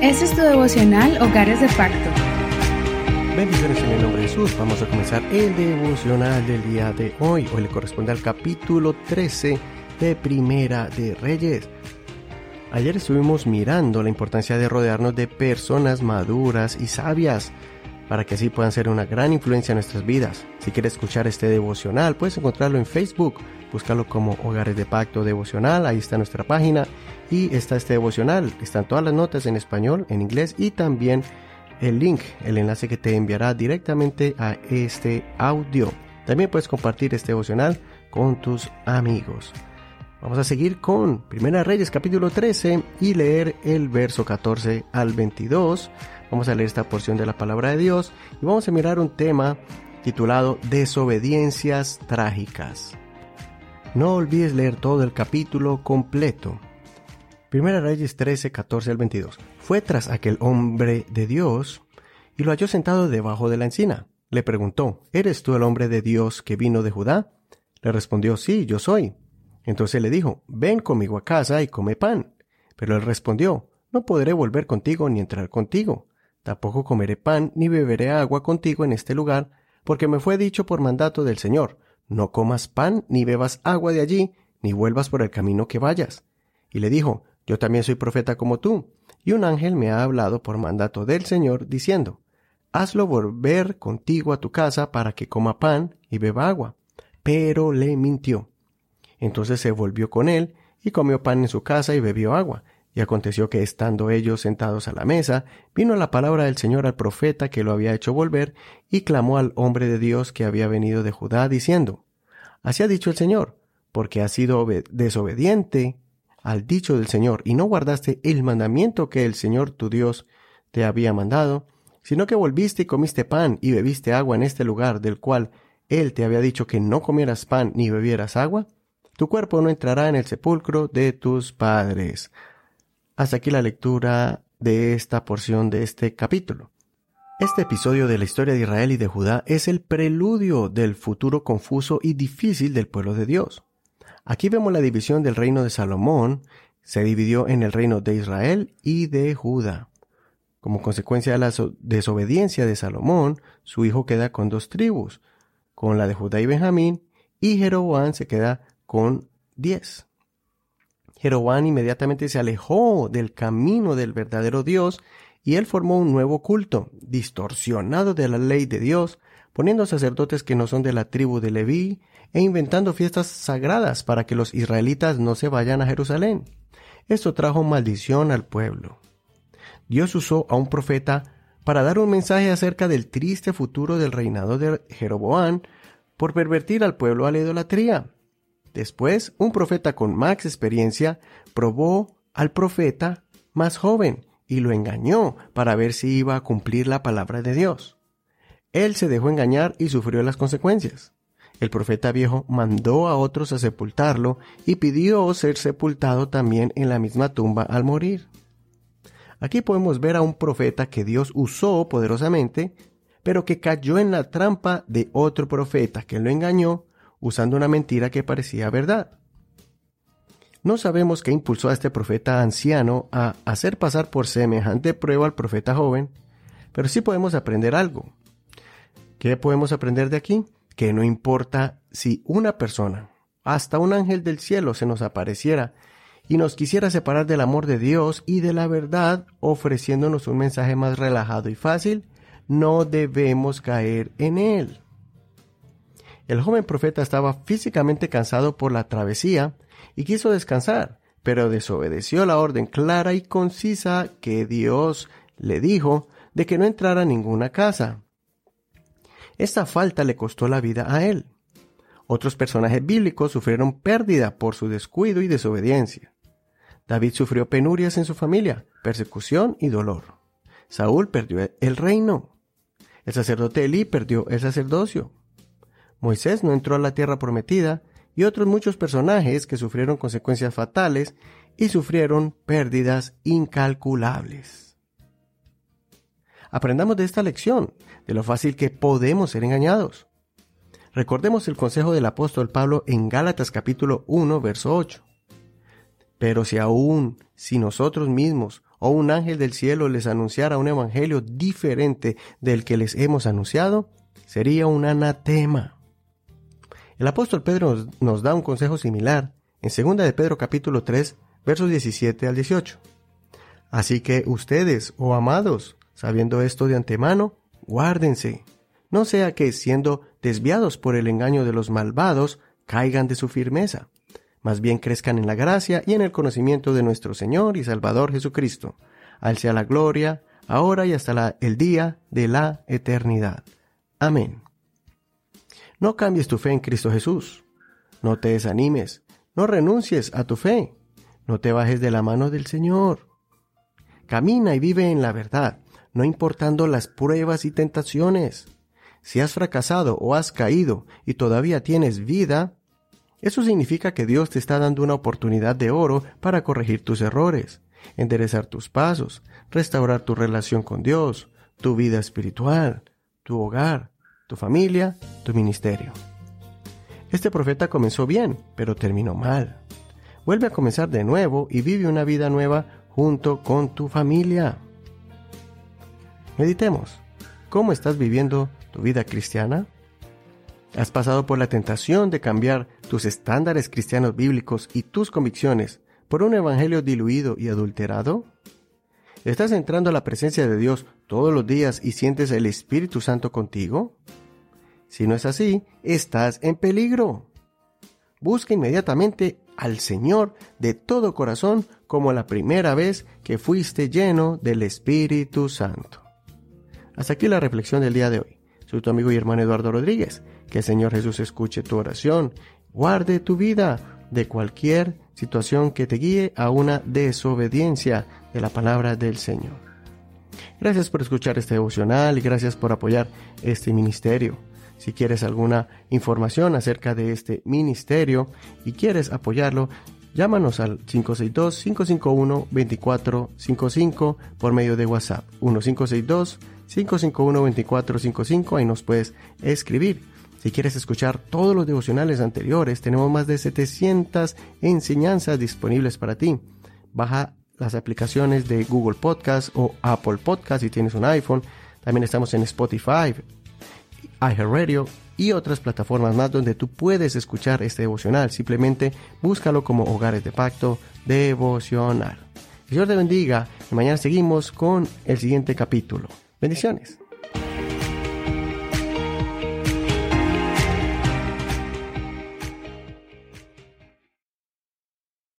Este es tu devocional Hogares de Pacto. Bendiciones en el nombre de Jesús. Vamos a comenzar el devocional del día de hoy. Hoy le corresponde al capítulo 13 de Primera de Reyes. Ayer estuvimos mirando la importancia de rodearnos de personas maduras y sabias para que así puedan ser una gran influencia en nuestras vidas. Si quieres escuchar este devocional, puedes encontrarlo en Facebook, búscalo como Hogares de Pacto Devocional, ahí está nuestra página y está este devocional. Están todas las notas en español, en inglés y también el link, el enlace que te enviará directamente a este audio. También puedes compartir este devocional con tus amigos. Vamos a seguir con Primera Reyes capítulo 13 y leer el verso 14 al 22. Vamos a leer esta porción de la palabra de Dios y vamos a mirar un tema titulado Desobediencias trágicas. No olvides leer todo el capítulo completo. Primera Reyes 13, 14 al 22. Fue tras aquel hombre de Dios y lo halló sentado debajo de la encina. Le preguntó, ¿Eres tú el hombre de Dios que vino de Judá? Le respondió, sí, yo soy. Entonces le dijo, ven conmigo a casa y come pan. Pero él respondió, no podré volver contigo ni entrar contigo. Tampoco comeré pan ni beberé agua contigo en este lugar, porque me fue dicho por mandato del Señor, no comas pan ni bebas agua de allí, ni vuelvas por el camino que vayas. Y le dijo, yo también soy profeta como tú, y un ángel me ha hablado por mandato del Señor, diciendo, Hazlo volver contigo a tu casa para que coma pan y beba agua. Pero le mintió. Entonces se volvió con él, y comió pan en su casa y bebió agua. Y aconteció que estando ellos sentados a la mesa, vino la palabra del Señor al profeta que lo había hecho volver, y clamó al hombre de Dios que había venido de Judá, diciendo, Así ha dicho el Señor, porque has sido desobediente al dicho del Señor y no guardaste el mandamiento que el Señor tu Dios te había mandado, sino que volviste y comiste pan y bebiste agua en este lugar del cual Él te había dicho que no comieras pan ni bebieras agua, tu cuerpo no entrará en el sepulcro de tus padres. Hasta aquí la lectura de esta porción de este capítulo. Este episodio de la historia de Israel y de Judá es el preludio del futuro confuso y difícil del pueblo de Dios. Aquí vemos la división del reino de Salomón, se dividió en el reino de Israel y de Judá. Como consecuencia de la desobediencia de Salomón, su hijo queda con dos tribus, con la de Judá y Benjamín, y Jeroboam se queda con diez. Jeroboam inmediatamente se alejó del camino del verdadero Dios y él formó un nuevo culto, distorsionado de la ley de Dios, poniendo sacerdotes que no son de la tribu de Leví e inventando fiestas sagradas para que los israelitas no se vayan a Jerusalén. Esto trajo maldición al pueblo. Dios usó a un profeta para dar un mensaje acerca del triste futuro del reinado de Jeroboam por pervertir al pueblo a la idolatría. Después, un profeta con más experiencia probó al profeta más joven y lo engañó para ver si iba a cumplir la palabra de Dios. Él se dejó engañar y sufrió las consecuencias. El profeta viejo mandó a otros a sepultarlo y pidió ser sepultado también en la misma tumba al morir. Aquí podemos ver a un profeta que Dios usó poderosamente, pero que cayó en la trampa de otro profeta que lo engañó usando una mentira que parecía verdad. No sabemos qué impulsó a este profeta anciano a hacer pasar por semejante prueba al profeta joven, pero sí podemos aprender algo. ¿Qué podemos aprender de aquí? Que no importa si una persona, hasta un ángel del cielo, se nos apareciera y nos quisiera separar del amor de Dios y de la verdad, ofreciéndonos un mensaje más relajado y fácil, no debemos caer en él. El joven profeta estaba físicamente cansado por la travesía y quiso descansar, pero desobedeció la orden clara y concisa que Dios le dijo de que no entrara a ninguna casa. Esta falta le costó la vida a él. Otros personajes bíblicos sufrieron pérdida por su descuido y desobediencia. David sufrió penurias en su familia, persecución y dolor. Saúl perdió el reino. El sacerdote Elí perdió el sacerdocio. Moisés no entró a la tierra prometida y otros muchos personajes que sufrieron consecuencias fatales y sufrieron pérdidas incalculables. Aprendamos de esta lección, de lo fácil que podemos ser engañados. Recordemos el consejo del apóstol Pablo en Gálatas capítulo 1, verso 8. Pero si aún, si nosotros mismos o un ángel del cielo les anunciara un evangelio diferente del que les hemos anunciado, sería un anatema. El apóstol Pedro nos, da un consejo similar en 2 de Pedro capítulo 3, versos 17 al 18. Así que ustedes, oh amados, sabiendo esto de antemano, guárdense, no sea que, siendo desviados por el engaño de los malvados, caigan de su firmeza. Más bien crezcan en la gracia y en el conocimiento de nuestro Señor y Salvador Jesucristo. Al sea la gloria, ahora y hasta el día de la eternidad. Amén. No cambies tu fe en Cristo Jesús. No te desanimes. No renuncies a tu fe. No te bajes de la mano del Señor. Camina y vive en la verdad, no importando las pruebas y tentaciones. Si has fracasado o has caído y todavía tienes vida, eso significa que Dios te está dando una oportunidad de oro para corregir tus errores, enderezar tus pasos, restaurar tu relación con Dios, tu vida espiritual, tu hogar, tu familia, tu ministerio. Este profeta comenzó bien, pero terminó mal. Vuelve a comenzar de nuevo y vive una vida nueva junto con tu familia. Meditemos. ¿Cómo estás viviendo tu vida cristiana? ¿Has pasado por la tentación de cambiar tus estándares cristianos bíblicos y tus convicciones por un evangelio diluido y adulterado? ¿Estás entrando a la presencia de Dios todos los días y sientes el Espíritu Santo contigo? Si no es así, estás en peligro. Busca inmediatamente al Señor de todo corazón como la primera vez que fuiste lleno del Espíritu Santo. Hasta aquí la reflexión del día de hoy. Soy tu amigo y hermano Eduardo Rodríguez. Que el Señor Jesús escuche tu oración, guarde tu vida de cualquier situación que te guíe a una desobediencia de la palabra del Señor. Gracias por escuchar este devocional y gracias por apoyar este ministerio. Si quieres alguna información acerca de este ministerio y quieres apoyarlo, llámanos al 562-551-2455 por medio de WhatsApp. 1562 551-2455, ahí nos puedes escribir. Si quieres escuchar todos los devocionales anteriores, tenemos más de 700 enseñanzas disponibles para ti. Baja las aplicaciones de Google Podcast o Apple Podcast si tienes un iPhone. También estamos en Spotify, iHeartRadio y otras plataformas más donde tú puedes escuchar este devocional. Simplemente búscalo como Hogares de Pacto Devocional. Dios te bendiga y mañana seguimos con el siguiente capítulo. Bendiciones.